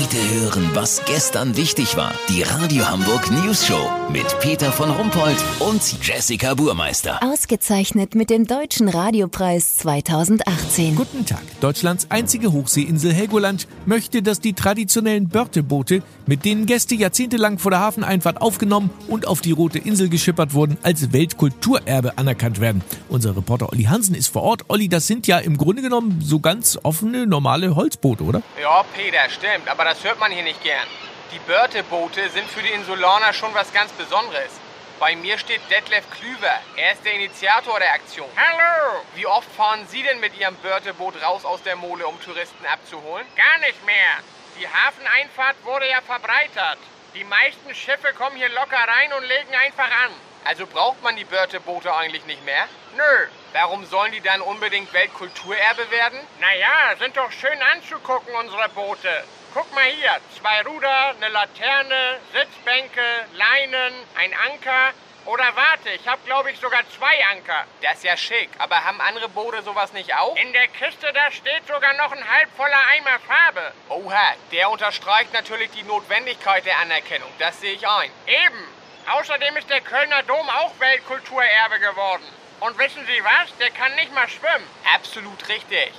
Heute hören, was gestern wichtig war. Die Radio Hamburg News Show mit Peter von Rumpold und Jessica Burmeister. Ausgezeichnet mit dem Deutschen Radiopreis 2018. Guten Tag. Deutschlands einzige Hochseeinsel Helgoland möchte, dass die traditionellen Börteboote, mit denen Gäste jahrzehntelang vor der Hafeneinfahrt aufgenommen und auf die Rote Insel geschippert wurden, als Weltkulturerbe anerkannt werden. Unser Reporter Olli Hansen ist vor Ort. Olli, das sind ja im Grunde genommen so ganz offene, normale Holzboote, oder? Ja, Peter, stimmt, aber das hört man hier nicht gern. Die Börteboote sind für die Insulaner schon was ganz Besonderes. Bei mir steht Detlef Klüver. Er ist der Initiator der Aktion. Hallo! Wie oft fahren Sie denn mit Ihrem Börteboot raus aus der Mole, um Touristen abzuholen? Gar nicht mehr. Die Hafeneinfahrt wurde ja verbreitert. Die meisten Schiffe kommen hier locker rein und legen einfach an. Also braucht man die Börteboote eigentlich nicht mehr? Nö. Warum sollen die dann unbedingt Weltkulturerbe werden? Naja, sind doch schön anzugucken, unsere Boote. Guck mal hier, zwei Ruder, eine Laterne, Sitzbänke, Leinen, ein Anker. Oder warte, ich habe glaube ich sogar zwei Anker. Das ist ja schick, aber haben andere Boote sowas nicht auch? In der Kiste da steht sogar noch ein halb voller Eimer Farbe. Oha, der unterstreicht natürlich die Notwendigkeit der Anerkennung. Das sehe ich ein. Eben. Außerdem ist der Kölner Dom auch Weltkulturerbe geworden. Und wissen Sie was? Der kann nicht mal schwimmen. Absolut richtig.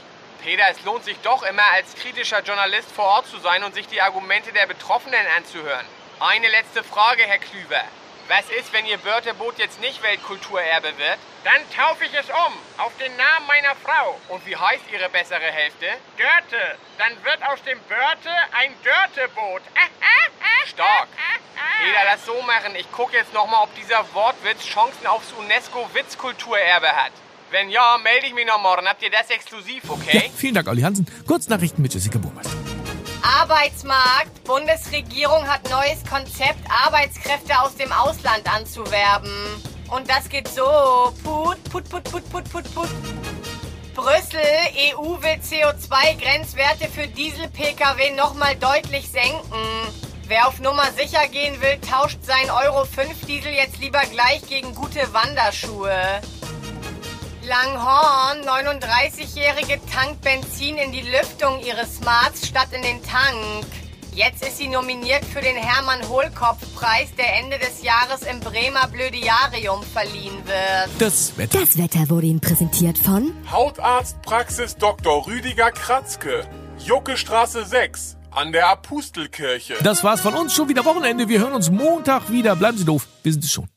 Peter, es lohnt sich doch immer als kritischer Journalist vor Ort zu sein und sich die Argumente der Betroffenen anzuhören. Eine letzte Frage, Herr Klüver. Was ist, wenn Ihr Börteboot jetzt nicht Weltkulturerbe wird? Dann taufe ich es um, auf den Namen meiner Frau. Und wie heißt Ihre bessere Hälfte? Dörte. Dann wird aus dem Börte ein Dörteboot. Stark. Peter, lass so machen. Ich gucke jetzt nochmal, ob dieser Wortwitz Chancen aufs UNESCO-Witzkulturerbe hat. Wenn ja, melde ich mich noch morgen. Habt ihr das exklusiv, okay? Ja, vielen Dank, Olli Hansen. Kurznachrichten mit Jessica Burmeister. Arbeitsmarkt. Bundesregierung hat neues Konzept, Arbeitskräfte aus dem Ausland anzuwerben. Und das geht so. Put, put, put, put, put, put, put. Brüssel, EU will CO2-Grenzwerte für Diesel-Pkw nochmal deutlich senken. Wer auf Nummer sicher gehen will, tauscht seinen Euro 5 Diesel jetzt lieber gleich gegen gute Wanderschuhe. Langhorn, 39-Jährige tankt Benzin in die Lüftung ihres Smarts statt in den Tank. Jetzt ist sie nominiert für den Hermann Hohlkopf-Preis, der Ende des Jahres im Bremer Blödiarium verliehen wird. Das Wetter. Das Wetter wurde Ihnen präsentiert von Hautarztpraxis Dr. Rüdiger Kratzke, Juckestraße 6 an der Apostelkirche. Das war's von uns. Schon wieder Wochenende. Wir hören uns Montag wieder. Bleiben Sie doof. Wir sind es schon.